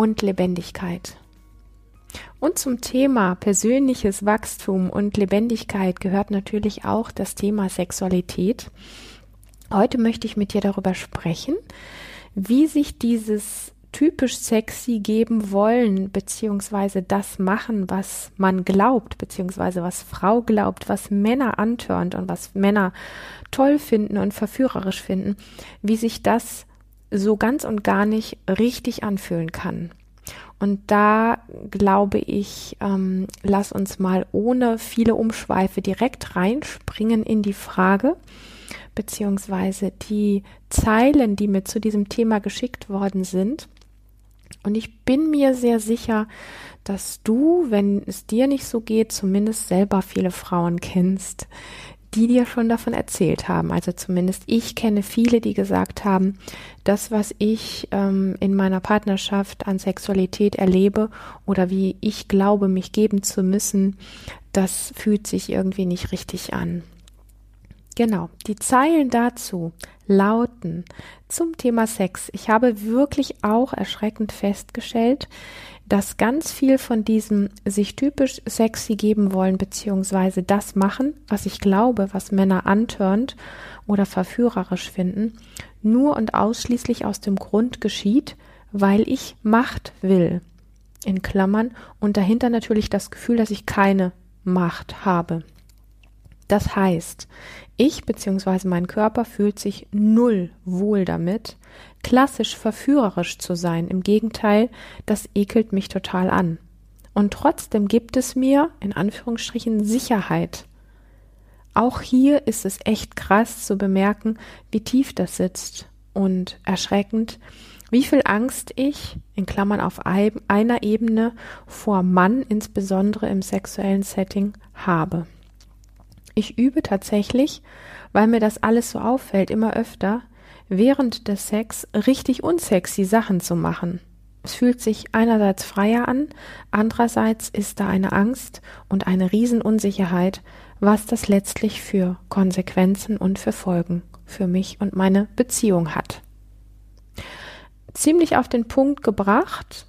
und Lebendigkeit. Und zum Thema persönliches Wachstum und Lebendigkeit gehört natürlich auch das Thema Sexualität. Heute möchte ich mit dir darüber sprechen, wie sich dieses typisch sexy geben wollen, beziehungsweise das machen, was man glaubt, beziehungsweise was Frau glaubt, was Männer antörnt und was Männer toll finden und verführerisch finden, wie sich das so ganz und gar nicht richtig anfühlen kann. Und da glaube ich, ähm, lass uns mal ohne viele Umschweife direkt reinspringen in die Frage, beziehungsweise die Zeilen, die mir zu diesem Thema geschickt worden sind. Und ich bin mir sehr sicher, dass du, wenn es dir nicht so geht, zumindest selber viele Frauen kennst, die dir schon davon erzählt haben. Also zumindest ich kenne viele, die gesagt haben, das, was ich ähm, in meiner Partnerschaft an Sexualität erlebe oder wie ich glaube, mich geben zu müssen, das fühlt sich irgendwie nicht richtig an. Genau, die Zeilen dazu lauten zum Thema Sex. Ich habe wirklich auch erschreckend festgestellt, dass ganz viel von diesem sich typisch sexy geben wollen, beziehungsweise das machen, was ich glaube, was Männer antörnt oder verführerisch finden, nur und ausschließlich aus dem Grund geschieht, weil ich Macht will. In Klammern und dahinter natürlich das Gefühl, dass ich keine Macht habe. Das heißt, ich bzw. mein Körper fühlt sich null wohl damit, klassisch verführerisch zu sein. Im Gegenteil, das ekelt mich total an. Und trotzdem gibt es mir, in Anführungsstrichen, Sicherheit. Auch hier ist es echt krass zu bemerken, wie tief das sitzt und erschreckend, wie viel Angst ich, in Klammern auf einer Ebene, vor Mann, insbesondere im sexuellen Setting, habe. Ich übe tatsächlich, weil mir das alles so auffällt, immer öfter, während des Sex richtig unsexy Sachen zu machen. Es fühlt sich einerseits freier an, andererseits ist da eine Angst und eine Riesenunsicherheit, was das letztlich für Konsequenzen und für Folgen für mich und meine Beziehung hat. Ziemlich auf den Punkt gebracht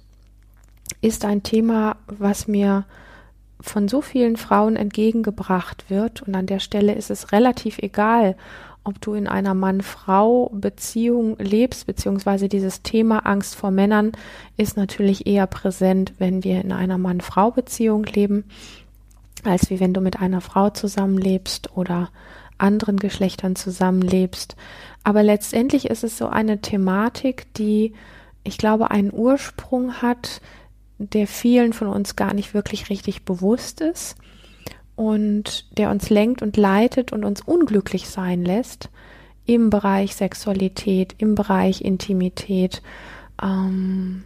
ist ein Thema, was mir von so vielen Frauen entgegengebracht wird. Und an der Stelle ist es relativ egal, ob du in einer Mann-Frau-Beziehung lebst, beziehungsweise dieses Thema Angst vor Männern ist natürlich eher präsent, wenn wir in einer Mann-Frau-Beziehung leben, als wie wenn du mit einer Frau zusammenlebst oder anderen Geschlechtern zusammenlebst. Aber letztendlich ist es so eine Thematik, die, ich glaube, einen Ursprung hat, der vielen von uns gar nicht wirklich richtig bewusst ist und der uns lenkt und leitet und uns unglücklich sein lässt im Bereich Sexualität, im Bereich Intimität, ähm,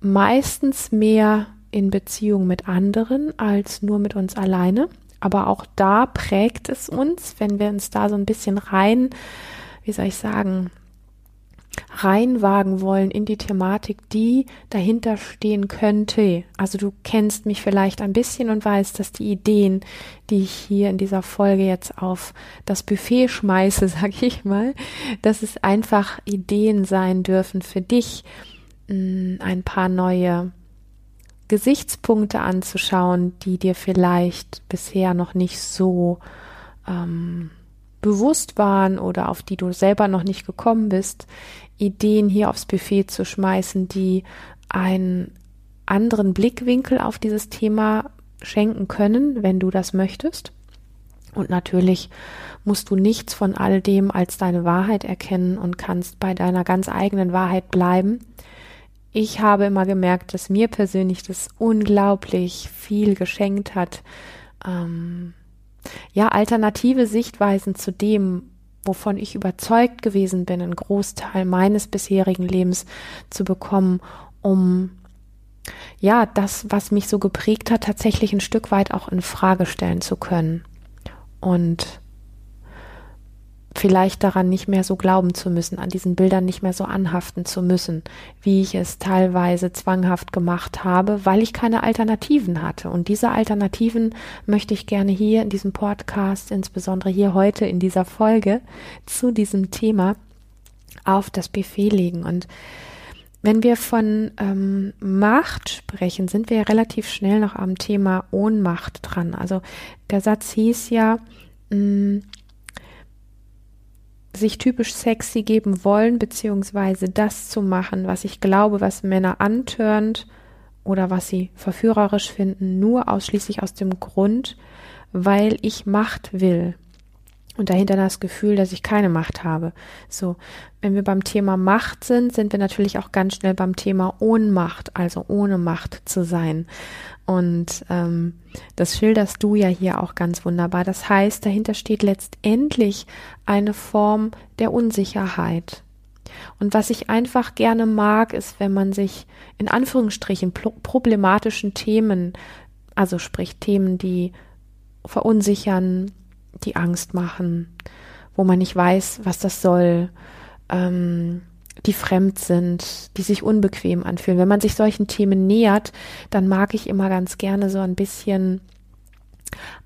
meistens mehr in Beziehung mit anderen als nur mit uns alleine. Aber auch da prägt es uns, wenn wir uns da so ein bisschen rein, wie soll ich sagen, reinwagen wollen in die Thematik, die dahinter stehen könnte. Also du kennst mich vielleicht ein bisschen und weißt, dass die Ideen, die ich hier in dieser Folge jetzt auf das Buffet schmeiße, sag ich mal, dass es einfach Ideen sein dürfen für dich, mm, ein paar neue Gesichtspunkte anzuschauen, die dir vielleicht bisher noch nicht so ähm, bewusst waren oder auf die du selber noch nicht gekommen bist, Ideen hier aufs Buffet zu schmeißen, die einen anderen Blickwinkel auf dieses Thema schenken können, wenn du das möchtest. Und natürlich musst du nichts von all dem als deine Wahrheit erkennen und kannst bei deiner ganz eigenen Wahrheit bleiben. Ich habe immer gemerkt, dass mir persönlich das unglaublich viel geschenkt hat, ähm, ja, alternative Sichtweisen zu dem, wovon ich überzeugt gewesen bin, einen Großteil meines bisherigen Lebens zu bekommen, um ja, das, was mich so geprägt hat, tatsächlich ein Stück weit auch in Frage stellen zu können. Und vielleicht daran nicht mehr so glauben zu müssen, an diesen Bildern nicht mehr so anhaften zu müssen, wie ich es teilweise zwanghaft gemacht habe, weil ich keine Alternativen hatte. Und diese Alternativen möchte ich gerne hier in diesem Podcast, insbesondere hier heute in dieser Folge zu diesem Thema auf das Buffet legen. Und wenn wir von ähm, Macht sprechen, sind wir ja relativ schnell noch am Thema Ohnmacht dran. Also der Satz hieß ja, mh, mm, sich typisch sexy geben wollen, beziehungsweise das zu machen, was ich glaube, was Männer antörnt oder was sie verführerisch finden, nur ausschließlich aus dem Grund, weil ich Macht will und dahinter das Gefühl, dass ich keine Macht habe. So, wenn wir beim Thema Macht sind, sind wir natürlich auch ganz schnell beim Thema Ohnmacht, also ohne Macht zu sein. Und ähm, das schilderst du ja hier auch ganz wunderbar. Das heißt, dahinter steht letztendlich eine Form der Unsicherheit. Und was ich einfach gerne mag, ist, wenn man sich in Anführungsstrichen problematischen Themen, also sprich Themen, die verunsichern, die Angst machen, wo man nicht weiß, was das soll, ähm, die fremd sind, die sich unbequem anfühlen. Wenn man sich solchen Themen nähert, dann mag ich immer ganz gerne so ein bisschen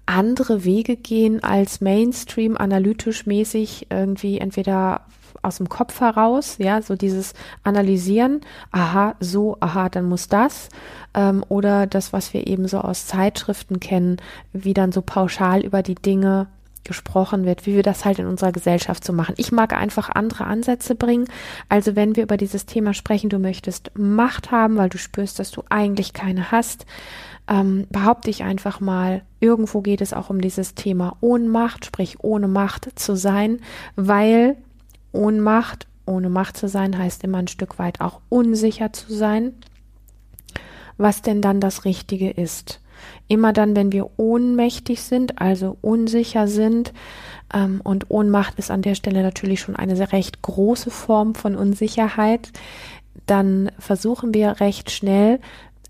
andere Wege gehen als Mainstream analytisch mäßig irgendwie entweder aus dem Kopf heraus, ja, so dieses Analysieren, aha, so, aha, dann muss das, ähm, oder das, was wir eben so aus Zeitschriften kennen, wie dann so pauschal über die Dinge gesprochen wird, wie wir das halt in unserer Gesellschaft so machen. Ich mag einfach andere Ansätze bringen. Also wenn wir über dieses Thema sprechen, du möchtest Macht haben, weil du spürst, dass du eigentlich keine hast, ähm, behaupte ich einfach mal, irgendwo geht es auch um dieses Thema Ohnmacht, sprich ohne Macht zu sein, weil Ohnmacht, ohne Macht zu sein, heißt immer ein Stück weit auch unsicher zu sein, was denn dann das Richtige ist. Immer dann, wenn wir ohnmächtig sind, also unsicher sind, ähm, und Ohnmacht ist an der Stelle natürlich schon eine sehr recht große Form von Unsicherheit, dann versuchen wir recht schnell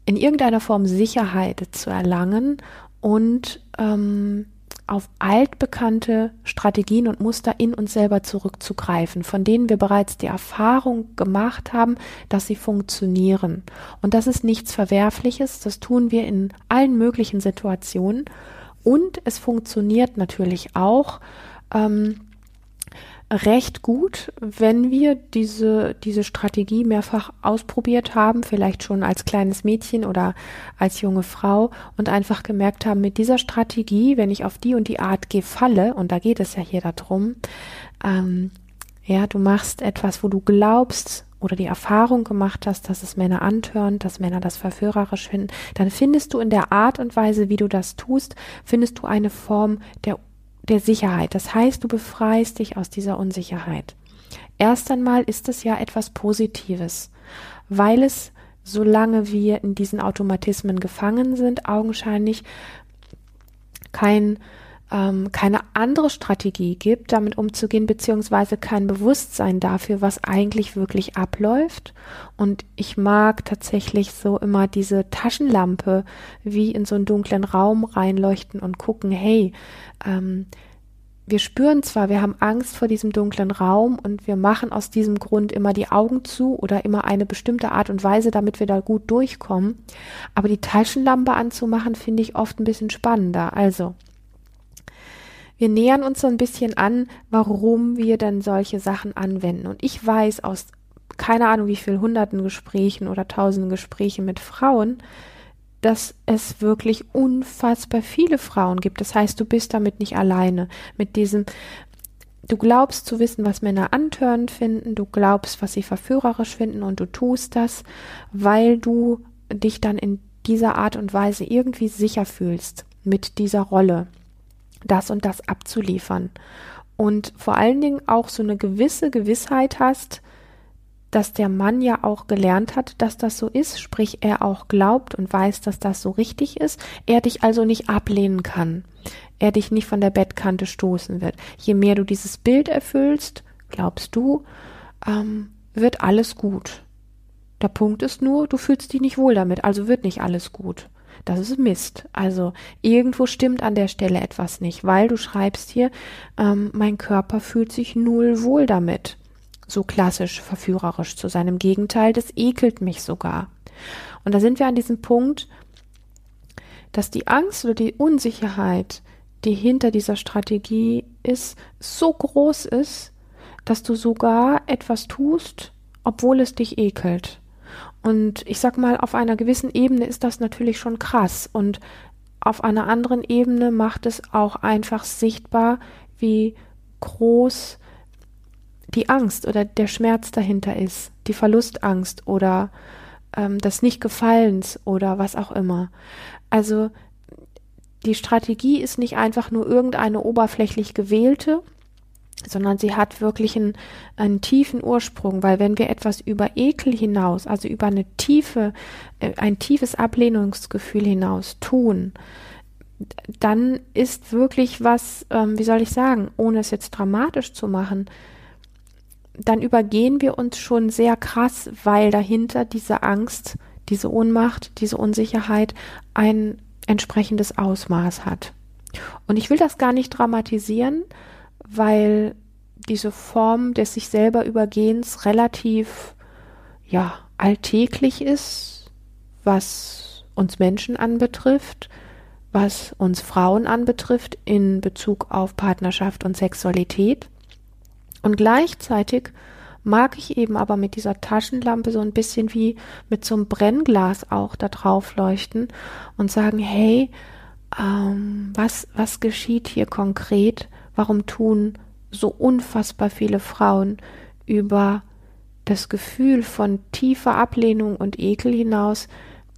in irgendeiner Form Sicherheit zu erlangen und ähm, auf altbekannte Strategien und Muster in uns selber zurückzugreifen, von denen wir bereits die Erfahrung gemacht haben, dass sie funktionieren. Und das ist nichts Verwerfliches, das tun wir in allen möglichen Situationen. Und es funktioniert natürlich auch, ähm, recht gut, wenn wir diese, diese Strategie mehrfach ausprobiert haben, vielleicht schon als kleines Mädchen oder als junge Frau und einfach gemerkt haben, mit dieser Strategie, wenn ich auf die und die Art gefalle, und da geht es ja hier darum, ähm, ja, du machst etwas, wo du glaubst oder die Erfahrung gemacht hast, dass es Männer antörnt, dass Männer das verführerisch finden, dann findest du in der Art und Weise, wie du das tust, findest du eine Form der der Sicherheit. Das heißt, du befreist dich aus dieser Unsicherheit. Erst einmal ist es ja etwas Positives, weil es, solange wir in diesen Automatismen gefangen sind, augenscheinlich kein ähm, keine andere Strategie gibt, damit umzugehen, beziehungsweise kein Bewusstsein dafür, was eigentlich wirklich abläuft. Und ich mag tatsächlich so immer diese Taschenlampe wie in so einen dunklen Raum reinleuchten und gucken, hey, ähm, wir spüren zwar, wir haben Angst vor diesem dunklen Raum und wir machen aus diesem Grund immer die Augen zu oder immer eine bestimmte Art und Weise, damit wir da gut durchkommen. Aber die Taschenlampe anzumachen, finde ich oft ein bisschen spannender. Also, wir nähern uns so ein bisschen an, warum wir dann solche Sachen anwenden. Und ich weiß aus keine Ahnung wie viel hunderten Gesprächen oder tausenden Gesprächen mit Frauen, dass es wirklich unfassbar viele Frauen gibt. Das heißt, du bist damit nicht alleine. Mit diesem, du glaubst zu wissen, was Männer antörend finden, du glaubst, was sie verführerisch finden und du tust das, weil du dich dann in dieser Art und Weise irgendwie sicher fühlst mit dieser Rolle das und das abzuliefern. Und vor allen Dingen auch so eine gewisse Gewissheit hast, dass der Mann ja auch gelernt hat, dass das so ist, sprich er auch glaubt und weiß, dass das so richtig ist, er dich also nicht ablehnen kann, er dich nicht von der Bettkante stoßen wird. Je mehr du dieses Bild erfüllst, glaubst du, ähm, wird alles gut. Der Punkt ist nur, du fühlst dich nicht wohl damit, also wird nicht alles gut. Das ist Mist. Also irgendwo stimmt an der Stelle etwas nicht, weil du schreibst hier, ähm, mein Körper fühlt sich null wohl damit. So klassisch verführerisch zu sein. Im Gegenteil, das ekelt mich sogar. Und da sind wir an diesem Punkt, dass die Angst oder die Unsicherheit, die hinter dieser Strategie ist, so groß ist, dass du sogar etwas tust, obwohl es dich ekelt. Und ich sag mal, auf einer gewissen Ebene ist das natürlich schon krass. Und auf einer anderen Ebene macht es auch einfach sichtbar, wie groß die Angst oder der Schmerz dahinter ist, die Verlustangst oder ähm, des Nicht-Gefallens oder was auch immer. Also die Strategie ist nicht einfach nur irgendeine oberflächlich gewählte, sondern sie hat wirklich einen, einen tiefen Ursprung, weil wenn wir etwas über Ekel hinaus, also über eine tiefe, äh, ein tiefes Ablehnungsgefühl hinaus tun, dann ist wirklich was, ähm, wie soll ich sagen, ohne es jetzt dramatisch zu machen, dann übergehen wir uns schon sehr krass, weil dahinter diese Angst, diese Ohnmacht, diese Unsicherheit ein entsprechendes Ausmaß hat. Und ich will das gar nicht dramatisieren, weil diese Form des sich selber Übergehens relativ, ja, alltäglich ist, was uns Menschen anbetrifft, was uns Frauen anbetrifft in Bezug auf Partnerschaft und Sexualität. Und gleichzeitig mag ich eben aber mit dieser Taschenlampe so ein bisschen wie mit so einem Brennglas auch da drauf leuchten und sagen, hey, ähm, was, was geschieht hier konkret? Warum tun so unfassbar viele Frauen über das Gefühl von tiefer Ablehnung und Ekel hinaus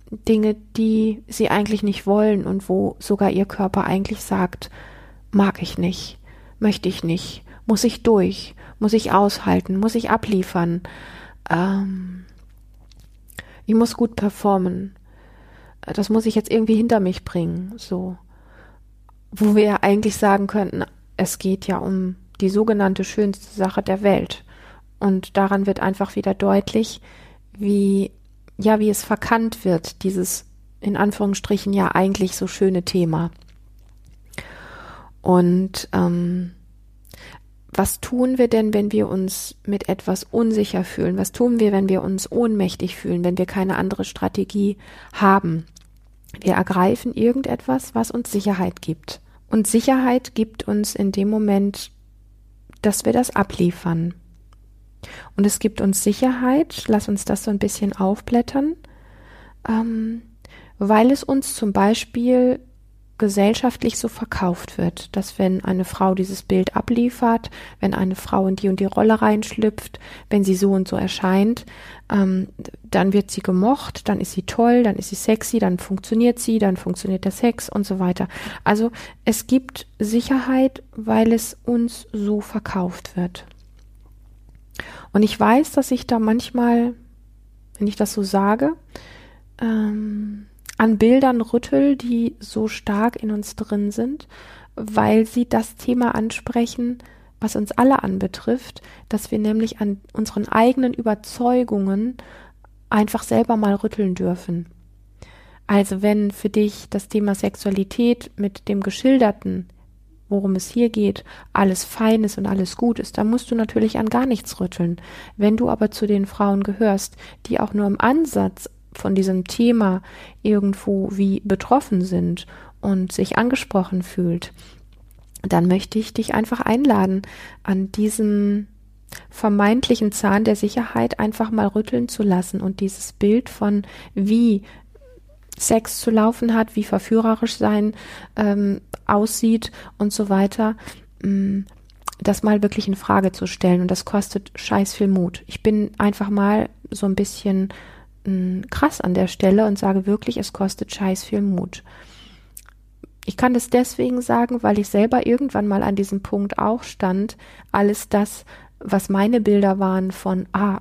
Dinge, die sie eigentlich nicht wollen und wo sogar ihr Körper eigentlich sagt, mag ich nicht, möchte ich nicht, muss ich durch, muss ich aushalten, muss ich abliefern, ähm, ich muss gut performen, das muss ich jetzt irgendwie hinter mich bringen, so. Wo wir eigentlich sagen könnten, es geht ja um die sogenannte schönste Sache der Welt. Und daran wird einfach wieder deutlich, wie, ja, wie es verkannt wird, dieses in Anführungsstrichen ja eigentlich so schöne Thema. Und ähm, was tun wir denn, wenn wir uns mit etwas unsicher fühlen? Was tun wir, wenn wir uns ohnmächtig fühlen, wenn wir keine andere Strategie haben? Wir ergreifen irgendetwas, was uns Sicherheit gibt. Und Sicherheit gibt uns in dem Moment, dass wir das abliefern. Und es gibt uns Sicherheit, lass uns das so ein bisschen aufblättern, ähm, weil es uns zum Beispiel gesellschaftlich so verkauft wird, dass wenn eine Frau dieses Bild abliefert, wenn eine Frau in die und die Rolle reinschlüpft, wenn sie so und so erscheint, ähm, dann wird sie gemocht, dann ist sie toll, dann ist sie sexy, dann funktioniert sie, dann funktioniert der Sex und so weiter. Also es gibt Sicherheit, weil es uns so verkauft wird. Und ich weiß, dass ich da manchmal, wenn ich das so sage, ähm, an Bildern rüttel, die so stark in uns drin sind, weil sie das Thema ansprechen, was uns alle anbetrifft, dass wir nämlich an unseren eigenen Überzeugungen einfach selber mal rütteln dürfen. Also wenn für dich das Thema Sexualität mit dem Geschilderten, worum es hier geht, alles fein ist und alles gut ist, dann musst du natürlich an gar nichts rütteln. Wenn du aber zu den Frauen gehörst, die auch nur im Ansatz von diesem Thema irgendwo wie betroffen sind und sich angesprochen fühlt, dann möchte ich dich einfach einladen, an diesem vermeintlichen Zahn der Sicherheit einfach mal rütteln zu lassen und dieses Bild von wie Sex zu laufen hat, wie verführerisch sein ähm, aussieht und so weiter, ähm, das mal wirklich in Frage zu stellen. Und das kostet scheiß viel Mut. Ich bin einfach mal so ein bisschen krass an der Stelle und sage wirklich, es kostet scheiß viel Mut. Ich kann das deswegen sagen, weil ich selber irgendwann mal an diesem Punkt auch stand, alles das, was meine Bilder waren von, ah,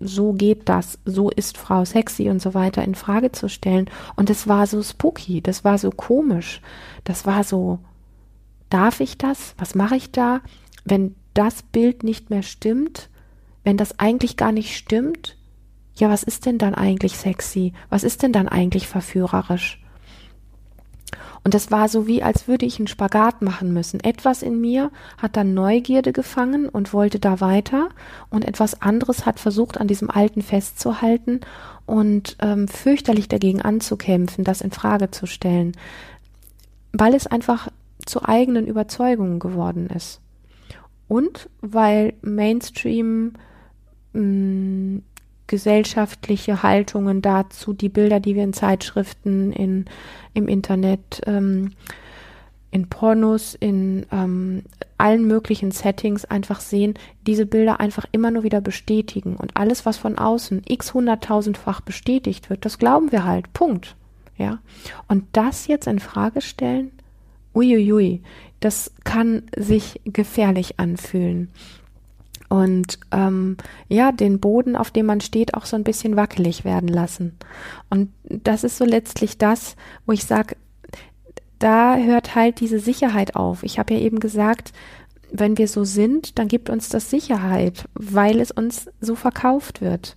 so geht das, so ist Frau sexy und so weiter in Frage zu stellen. Und es war so spooky, das war so komisch, das war so, darf ich das? Was mache ich da? Wenn das Bild nicht mehr stimmt, wenn das eigentlich gar nicht stimmt, ja, was ist denn dann eigentlich sexy? Was ist denn dann eigentlich verführerisch? Und das war so wie, als würde ich einen Spagat machen müssen. Etwas in mir hat dann Neugierde gefangen und wollte da weiter und etwas anderes hat versucht, an diesem Alten festzuhalten und ähm, fürchterlich dagegen anzukämpfen, das in Frage zu stellen, weil es einfach zu eigenen Überzeugungen geworden ist. Und weil Mainstream mh, mm, gesellschaftliche Haltungen dazu, die Bilder, die wir in Zeitschriften, in, im Internet, ähm, in Pornos, in ähm, allen möglichen Settings einfach sehen, diese Bilder einfach immer nur wieder bestätigen. Und alles, was von außen x hunderttausendfach bestätigt wird, das glauben wir halt. Punkt. Ja. Und das jetzt in Frage stellen, uiuiui, das kann sich gefährlich anfühlen und ähm, ja, den Boden, auf dem man steht, auch so ein bisschen wackelig werden lassen. Und das ist so letztlich das, wo ich sage, da hört halt diese Sicherheit auf. Ich habe ja eben gesagt, wenn wir so sind, dann gibt uns das Sicherheit, weil es uns so verkauft wird.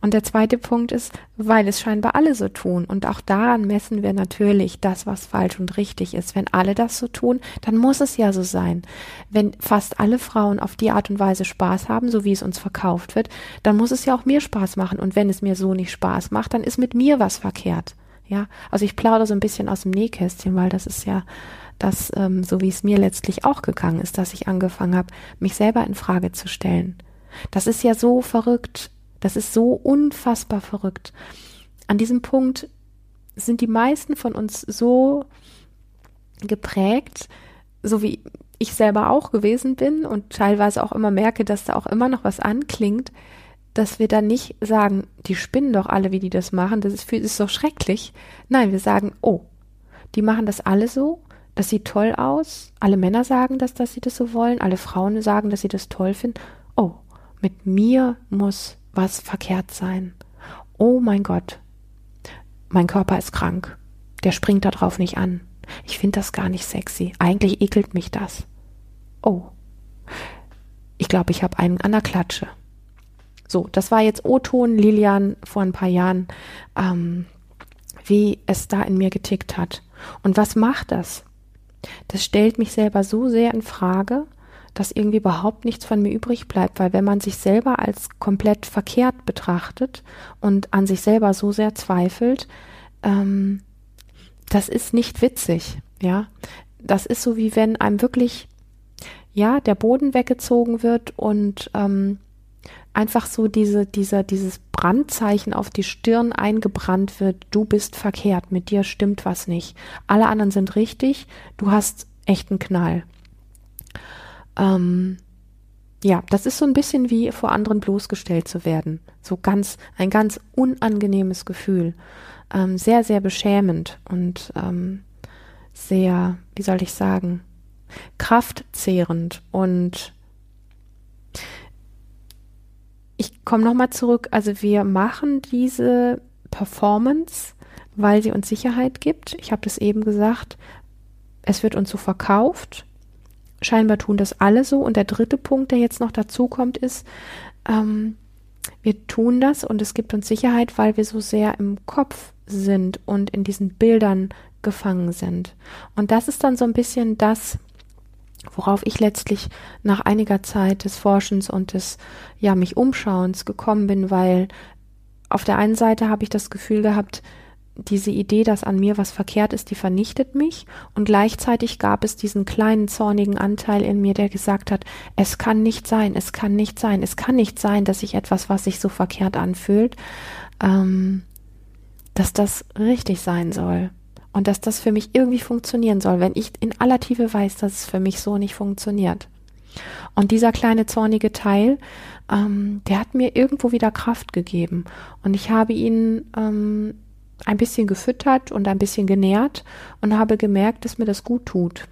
Und der zweite Punkt ist, weil es scheinbar alle so tun. Und auch daran messen wir natürlich das, was falsch und richtig ist. Wenn alle das so tun, dann muss es ja so sein. Wenn fast alle Frauen auf die Art und Weise Spaß haben, so wie es uns verkauft wird, dann muss es ja auch mir Spaß machen. Und wenn es mir so nicht Spaß macht, dann ist mit mir was verkehrt. Ja, also ich plaudere so ein bisschen aus dem Nähkästchen, weil das ist ja das, ähm, so wie es mir letztlich auch gegangen ist, dass ich angefangen habe, mich selber in Frage zu stellen. Das ist ja so verrückt das ist so unfassbar verrückt. An diesem Punkt sind die meisten von uns so geprägt, so wie ich selber auch gewesen bin und teilweise auch immer merke, dass da auch immer noch was anklingt, dass wir dann nicht sagen, die spinnen doch alle, wie die das machen, das ist, ist doch schrecklich. Nein, wir sagen, oh, die machen das alle so, das sieht toll aus, alle Männer sagen das, dass sie das so wollen, alle Frauen sagen, dass sie das toll finden. Oh, mit mir muss was verkehrt sein. Oh mein Gott, mein Körper ist krank. Der springt darauf nicht an. Ich finde das gar nicht sexy. Eigentlich ekelt mich das. Oh, ich glaube, ich habe einen an der Klatsche. So, das war jetzt O-Ton Lilian vor ein paar Jahren, ähm, wie es da in mir getickt hat. Und was macht das? Das stellt mich selber so sehr in Frage, dass irgendwie überhaupt nichts von mir übrig bleibt, weil wenn man sich selber als komplett verkehrt betrachtet und an sich selber so sehr zweifelt, ähm, das ist nicht witzig, ja. Das ist so wie wenn einem wirklich, ja, der Boden weggezogen wird und ähm, einfach so diese, dieser, dieses Brandzeichen auf die Stirn eingebrannt wird, du bist verkehrt, mit dir stimmt was nicht. Alle anderen sind richtig, du hast echten Knall. Ähm, ja, das ist so ein bisschen wie vor anderen bloßgestellt zu werden. So ganz, ein ganz unangenehmes Gefühl. Ähm, sehr, sehr beschämend und ähm, sehr, wie soll ich sagen, kraftzehrend und ich komme nochmal zurück. Also wir machen diese Performance, weil sie uns Sicherheit gibt. Ich habe das eben gesagt. Es wird uns so verkauft scheinbar tun das alle so. Und der dritte Punkt, der jetzt noch dazu kommt, ist, ähm, wir tun das und es gibt uns Sicherheit, weil wir so sehr im Kopf sind und in diesen Bildern gefangen sind. Und das ist dann so ein bisschen das, worauf ich letztlich nach einiger Zeit des Forschens und des, ja, mich Umschauens gekommen bin, weil auf der einen Seite habe ich das Gefühl gehabt, diese Idee, dass an mir was verkehrt ist, die vernichtet mich. Und gleichzeitig gab es diesen kleinen zornigen Anteil in mir, der gesagt hat, es kann nicht sein, es kann nicht sein, es kann nicht sein, dass ich etwas, was sich so verkehrt anfühlt, ähm, dass das richtig sein soll. Und dass das für mich irgendwie funktionieren soll, wenn ich in aller Tiefe weiß, dass es für mich so nicht funktioniert. Und dieser kleine zornige Teil, ähm, der hat mir irgendwo wieder Kraft gegeben. Und ich habe ihn ähm, ein bisschen gefüttert und ein bisschen genährt und habe gemerkt, dass mir das gut tut.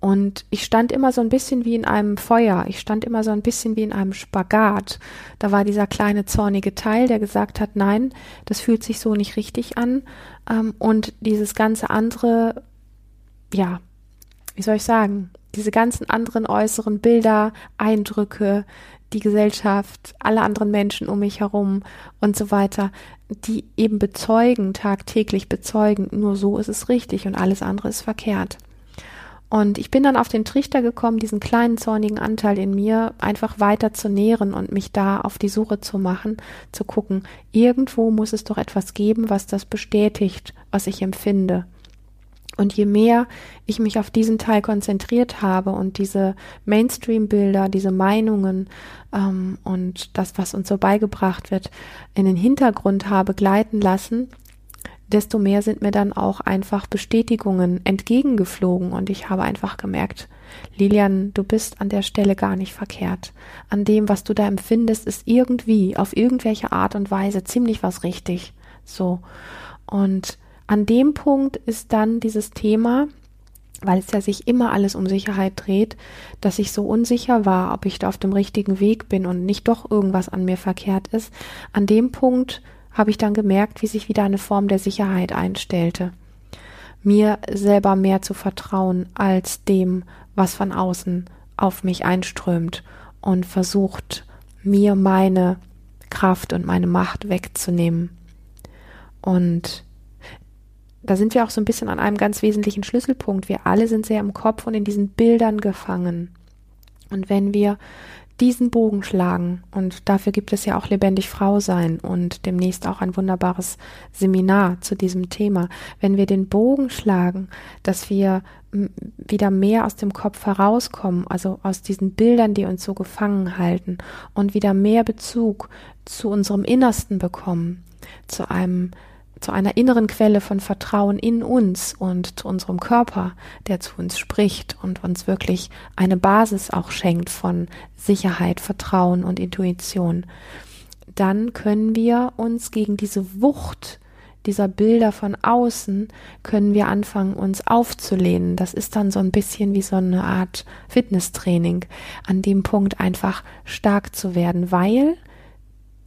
Und ich stand immer so ein bisschen wie in einem Feuer. Ich stand immer so ein bisschen wie in einem Spagat. Da war dieser kleine zornige Teil, der gesagt hat, nein, das fühlt sich so nicht richtig an. Ähm, und dieses ganze andere, ja, wie soll ich sagen, diese ganzen anderen äußeren Bilder, Eindrücke, die Gesellschaft, alle anderen Menschen um mich herum und so weiter, die eben bezeugen, tagtäglich bezeugen, nur so ist es richtig und alles andere ist verkehrt. Und ich bin dann auf den Trichter gekommen, diesen kleinen zornigen Anteil in mir einfach weiter zu nähren und mich da auf die Suche zu machen, zu gucken, irgendwo muss es doch etwas geben, was das bestätigt, was ich empfinde. Und je mehr ich mich auf diesen Teil konzentriert habe und diese Mainstream-Bilder, diese Meinungen ähm, und das, was uns so beigebracht wird, in den Hintergrund habe gleiten lassen, desto mehr sind mir dann auch einfach Bestätigungen entgegengeflogen und ich habe einfach gemerkt, Lilian, du bist an der Stelle gar nicht verkehrt. An dem, was du da empfindest, ist irgendwie, auf irgendwelche Art und Weise ziemlich was richtig. So. Und an dem Punkt ist dann dieses Thema, weil es ja sich immer alles um Sicherheit dreht, dass ich so unsicher war, ob ich da auf dem richtigen Weg bin und nicht doch irgendwas an mir verkehrt ist. An dem Punkt habe ich dann gemerkt, wie sich wieder eine Form der Sicherheit einstellte. Mir selber mehr zu vertrauen als dem, was von außen auf mich einströmt und versucht, mir meine Kraft und meine Macht wegzunehmen. Und da sind wir auch so ein bisschen an einem ganz wesentlichen Schlüsselpunkt. Wir alle sind sehr im Kopf und in diesen Bildern gefangen. Und wenn wir diesen Bogen schlagen, und dafür gibt es ja auch lebendig Frau sein und demnächst auch ein wunderbares Seminar zu diesem Thema, wenn wir den Bogen schlagen, dass wir wieder mehr aus dem Kopf herauskommen, also aus diesen Bildern, die uns so gefangen halten und wieder mehr Bezug zu unserem Innersten bekommen, zu einem zu einer inneren Quelle von Vertrauen in uns und zu unserem Körper, der zu uns spricht und uns wirklich eine Basis auch schenkt von Sicherheit, Vertrauen und Intuition, dann können wir uns gegen diese Wucht dieser Bilder von außen können wir anfangen, uns aufzulehnen. Das ist dann so ein bisschen wie so eine Art Fitnesstraining, an dem Punkt einfach stark zu werden, weil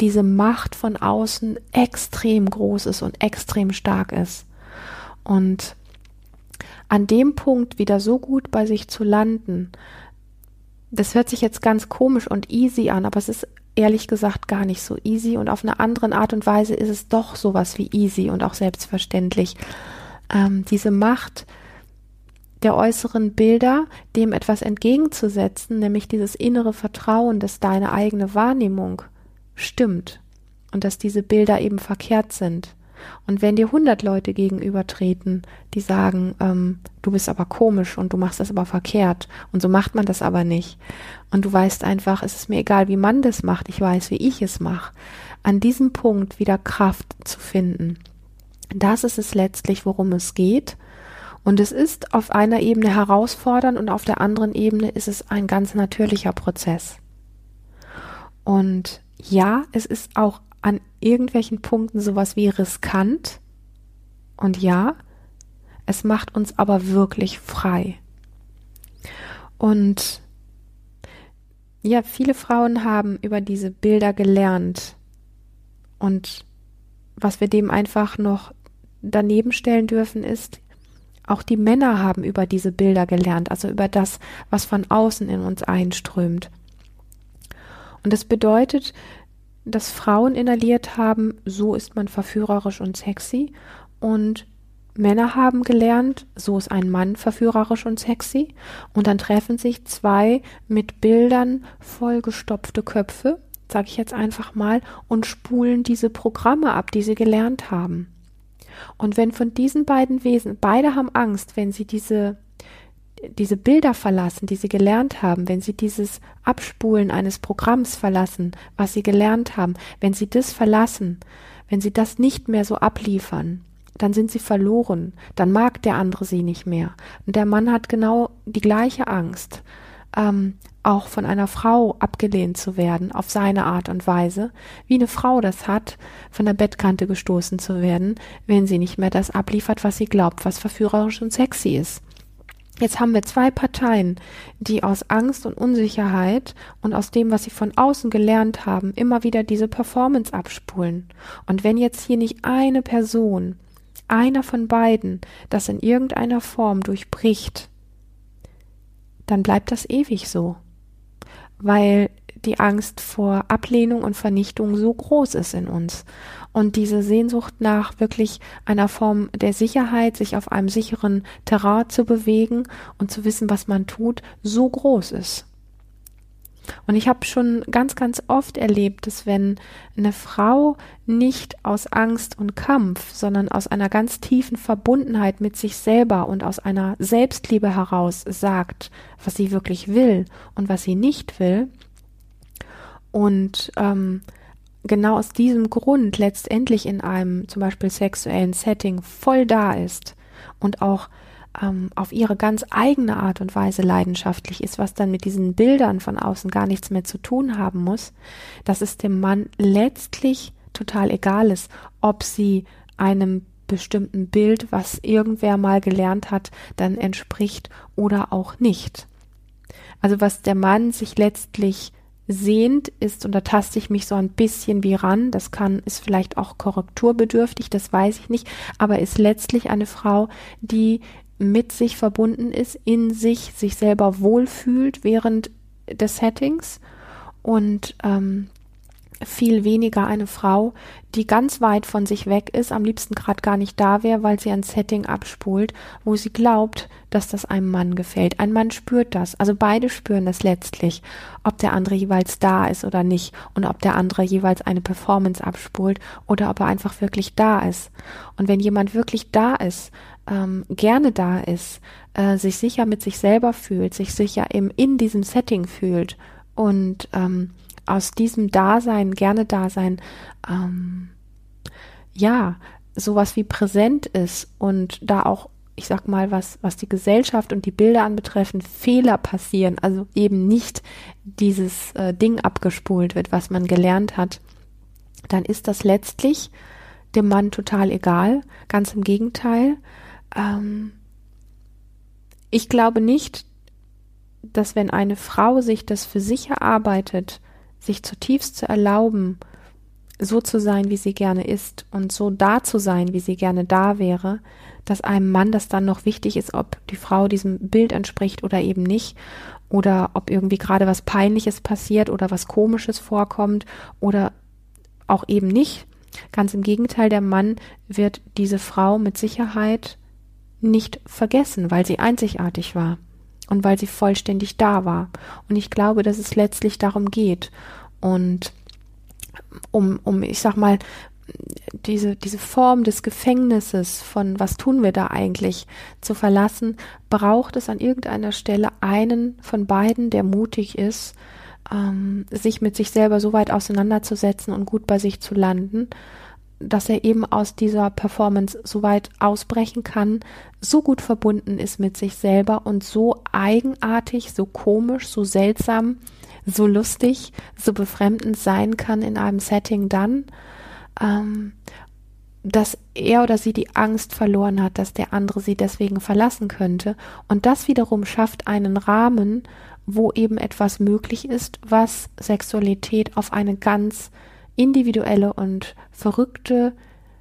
diese Macht von außen extrem groß ist und extrem stark ist. Und an dem Punkt wieder so gut bei sich zu landen, das hört sich jetzt ganz komisch und easy an, aber es ist ehrlich gesagt gar nicht so easy und auf eine andere Art und Weise ist es doch sowas wie easy und auch selbstverständlich. Ähm, diese Macht der äußeren Bilder dem etwas entgegenzusetzen, nämlich dieses innere Vertrauen, dass deine eigene Wahrnehmung stimmt und dass diese Bilder eben verkehrt sind. Und wenn dir hundert Leute gegenübertreten, die sagen, ähm, du bist aber komisch und du machst das aber verkehrt und so macht man das aber nicht. Und du weißt einfach, es ist mir egal, wie man das macht, ich weiß, wie ich es mache. An diesem Punkt wieder Kraft zu finden. Das ist es letztlich, worum es geht. Und es ist auf einer Ebene herausfordernd und auf der anderen Ebene ist es ein ganz natürlicher Prozess. Und ja, es ist auch an irgendwelchen Punkten sowas wie riskant. Und ja, es macht uns aber wirklich frei. Und ja, viele Frauen haben über diese Bilder gelernt. Und was wir dem einfach noch daneben stellen dürfen, ist, auch die Männer haben über diese Bilder gelernt, also über das, was von außen in uns einströmt. Und das bedeutet, dass Frauen inhaliert haben, so ist man verführerisch und sexy und Männer haben gelernt, so ist ein Mann verführerisch und sexy und dann treffen sich zwei mit Bildern vollgestopfte Köpfe, sage ich jetzt einfach mal, und spulen diese Programme ab, die sie gelernt haben. Und wenn von diesen beiden Wesen, beide haben Angst, wenn sie diese diese Bilder verlassen, die sie gelernt haben, wenn sie dieses Abspulen eines Programms verlassen, was sie gelernt haben, wenn sie das verlassen, wenn sie das nicht mehr so abliefern, dann sind sie verloren, dann mag der andere sie nicht mehr. Und der Mann hat genau die gleiche Angst, ähm, auch von einer Frau abgelehnt zu werden, auf seine Art und Weise, wie eine Frau das hat, von der Bettkante gestoßen zu werden, wenn sie nicht mehr das abliefert, was sie glaubt, was verführerisch und sexy ist. Jetzt haben wir zwei Parteien, die aus Angst und Unsicherheit und aus dem, was sie von außen gelernt haben, immer wieder diese Performance abspulen. Und wenn jetzt hier nicht eine Person, einer von beiden, das in irgendeiner Form durchbricht, dann bleibt das ewig so. Weil die Angst vor Ablehnung und Vernichtung so groß ist in uns. Und diese Sehnsucht nach wirklich einer Form der Sicherheit, sich auf einem sicheren Terrain zu bewegen und zu wissen, was man tut, so groß ist. Und ich habe schon ganz, ganz oft erlebt, dass wenn eine Frau nicht aus Angst und Kampf, sondern aus einer ganz tiefen Verbundenheit mit sich selber und aus einer Selbstliebe heraus sagt, was sie wirklich will und was sie nicht will, und ähm, genau aus diesem Grund letztendlich in einem zum Beispiel sexuellen Setting voll da ist und auch ähm, auf ihre ganz eigene Art und Weise leidenschaftlich ist, was dann mit diesen Bildern von außen gar nichts mehr zu tun haben muss, dass es dem Mann letztlich total egal ist, ob sie einem bestimmten Bild, was irgendwer mal gelernt hat, dann entspricht oder auch nicht. Also was der Mann sich letztlich sehend ist, und da taste ich mich so ein bisschen wie ran, das kann, ist vielleicht auch korrekturbedürftig, das weiß ich nicht, aber ist letztlich eine Frau, die mit sich verbunden ist, in sich, sich selber wohlfühlt während des Settings. Und ähm, viel weniger eine Frau, die ganz weit von sich weg ist, am liebsten gerade gar nicht da wäre, weil sie ein Setting abspult, wo sie glaubt, dass das einem Mann gefällt. Ein Mann spürt das, also beide spüren das letztlich, ob der andere jeweils da ist oder nicht und ob der andere jeweils eine Performance abspult oder ob er einfach wirklich da ist. Und wenn jemand wirklich da ist, ähm, gerne da ist, äh, sich sicher mit sich selber fühlt, sich sicher eben in diesem Setting fühlt und ähm, aus diesem Dasein, gerne Dasein, ähm, ja, sowas wie präsent ist und da auch, ich sag mal, was, was die Gesellschaft und die Bilder anbetreffen, Fehler passieren, also eben nicht dieses äh, Ding abgespult wird, was man gelernt hat, dann ist das letztlich dem Mann total egal. Ganz im Gegenteil. Ähm, ich glaube nicht, dass wenn eine Frau sich das für sich erarbeitet, sich zutiefst zu erlauben, so zu sein, wie sie gerne ist und so da zu sein, wie sie gerne da wäre, dass einem Mann das dann noch wichtig ist, ob die Frau diesem Bild entspricht oder eben nicht, oder ob irgendwie gerade was Peinliches passiert oder was Komisches vorkommt oder auch eben nicht. Ganz im Gegenteil, der Mann wird diese Frau mit Sicherheit nicht vergessen, weil sie einzigartig war und weil sie vollständig da war. Und ich glaube, dass es letztlich darum geht. Und um, um, ich sag mal, diese, diese Form des Gefängnisses von was tun wir da eigentlich zu verlassen, braucht es an irgendeiner Stelle einen von beiden, der mutig ist, ähm, sich mit sich selber so weit auseinanderzusetzen und gut bei sich zu landen, dass er eben aus dieser Performance so weit ausbrechen kann, so gut verbunden ist mit sich selber und so eigenartig, so komisch, so seltsam, so lustig, so befremdend sein kann in einem Setting dann, ähm, dass er oder sie die Angst verloren hat, dass der andere sie deswegen verlassen könnte. Und das wiederum schafft einen Rahmen, wo eben etwas möglich ist, was Sexualität auf eine ganz individuelle und verrückte,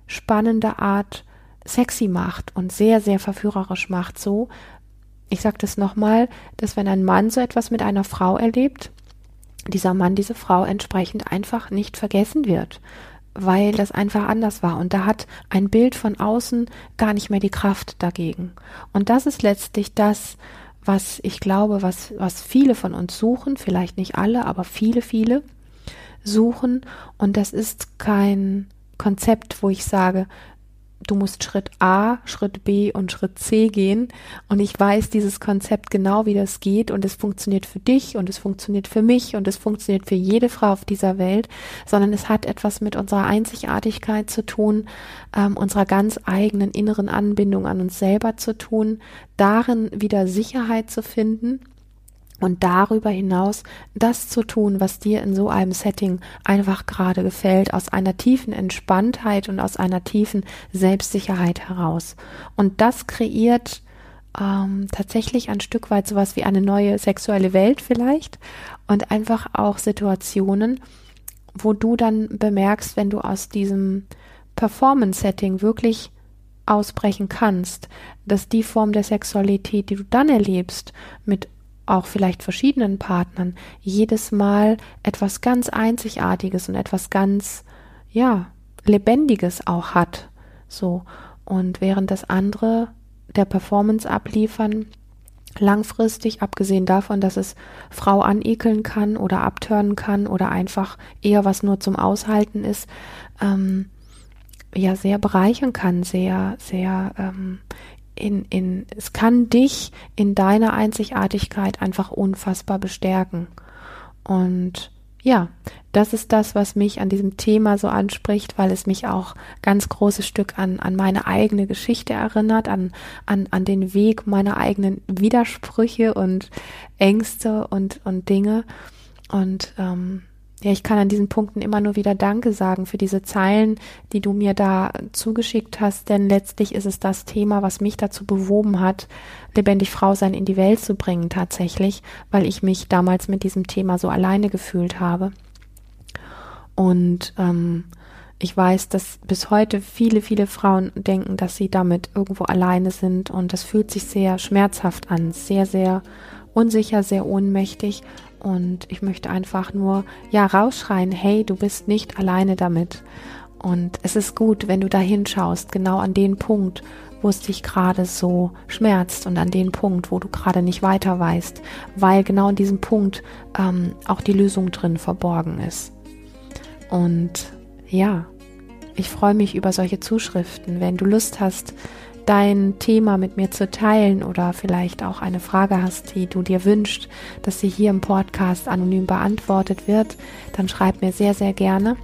spannende Art sexy macht und sehr, sehr verführerisch macht. So, ich sage das nochmal, dass wenn ein Mann so etwas mit einer Frau erlebt, dieser Mann, diese Frau entsprechend einfach nicht vergessen wird, weil das einfach anders war. Und da hat ein Bild von außen gar nicht mehr die Kraft dagegen. Und das ist letztlich das, was ich glaube, was, was viele von uns suchen, vielleicht nicht alle, aber viele, viele, suchen. Und das ist kein Konzept, wo ich sage, du musst Schritt A, Schritt B und Schritt C gehen. Und ich weiß dieses Konzept genau, wie das geht. Und es funktioniert für dich und es funktioniert für mich und es funktioniert für jede Frau auf dieser Welt, sondern es hat etwas mit unserer Einzigartigkeit zu tun, ähm, unserer ganz eigenen inneren Anbindung an uns selber zu tun, darin wieder Sicherheit zu finden und darüber hinaus das zu tun, was dir in so einem Setting einfach gerade gefällt, aus einer tiefen Entspanntheit und aus einer tiefen Selbstsicherheit heraus. Und das kreiert ähm, tatsächlich ein Stück weit sowas wie eine neue sexuelle Welt vielleicht und einfach auch Situationen, wo du dann bemerkst, wenn du aus diesem Performance-Setting wirklich ausbrechen kannst, dass die Form der Sexualität, die du dann erlebst, mit auch vielleicht verschiedenen Partnern jedes Mal etwas ganz Einzigartiges und etwas ganz, ja, Lebendiges auch hat. So. Und während das andere der Performance abliefern, langfristig, abgesehen davon, dass es Frau anekeln kann oder abtören kann oder einfach eher was nur zum Aushalten ist, ähm, ja, sehr bereichern kann, sehr, sehr ähm, in, in, es kann dich in deiner Einzigartigkeit einfach unfassbar bestärken. Und ja, das ist das, was mich an diesem Thema so anspricht, weil es mich auch ganz großes Stück an, an meine eigene Geschichte erinnert, an, an, an den Weg meiner eigenen Widersprüche und Ängste und, und Dinge. Und ähm, ja, ich kann an diesen Punkten immer nur wieder Danke sagen für diese Zeilen, die du mir da zugeschickt hast, denn letztlich ist es das Thema, was mich dazu bewoben hat, lebendig Frau sein in die Welt zu bringen tatsächlich, weil ich mich damals mit diesem Thema so alleine gefühlt habe. Und ähm, ich weiß, dass bis heute viele, viele Frauen denken, dass sie damit irgendwo alleine sind und das fühlt sich sehr schmerzhaft an, sehr, sehr unsicher, sehr ohnmächtig und ich möchte einfach nur, ja, rausschreien, hey, du bist nicht alleine damit. Und es ist gut, wenn du da hinschaust, genau an den Punkt, wo es dich gerade so schmerzt und an den Punkt, wo du gerade nicht weiter weißt, weil genau in diesem Punkt ähm, auch die Lösung drin verborgen ist. Und ja, ich freue mich über solche Zuschriften. Wenn du Lust hast, dein Thema mit mir zu teilen oder vielleicht auch eine Frage hast, die du dir wünschst, dass sie hier im Podcast anonym beantwortet wird, dann schreib mir sehr, sehr gerne.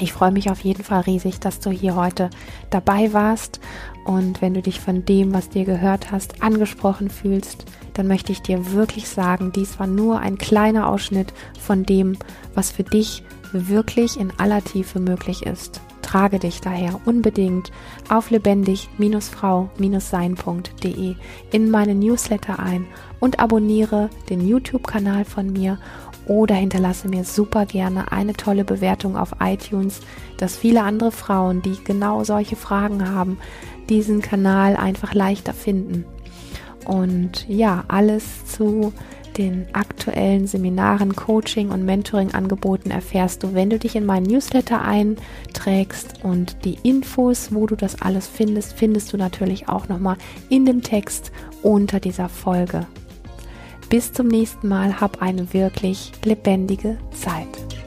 Ich freue mich auf jeden Fall riesig, dass du hier heute dabei warst. Und wenn du dich von dem, was dir gehört hast, angesprochen fühlst, dann möchte ich dir wirklich sagen, dies war nur ein kleiner Ausschnitt von dem, was für dich wirklich in aller Tiefe möglich ist. Trage dich daher unbedingt auf lebendig-frau-sein.de in meine Newsletter ein und abonniere den YouTube-Kanal von mir oder hinterlasse mir super gerne eine tolle Bewertung auf iTunes, dass viele andere Frauen, die genau solche Fragen haben, diesen Kanal einfach leichter finden. Und ja, alles zu den aktuellen Seminaren, Coaching und Mentoring-Angeboten erfährst du, wenn du dich in meinen Newsletter einträgst und die Infos, wo du das alles findest, findest du natürlich auch nochmal in dem Text unter dieser Folge. Bis zum nächsten Mal, hab eine wirklich lebendige Zeit.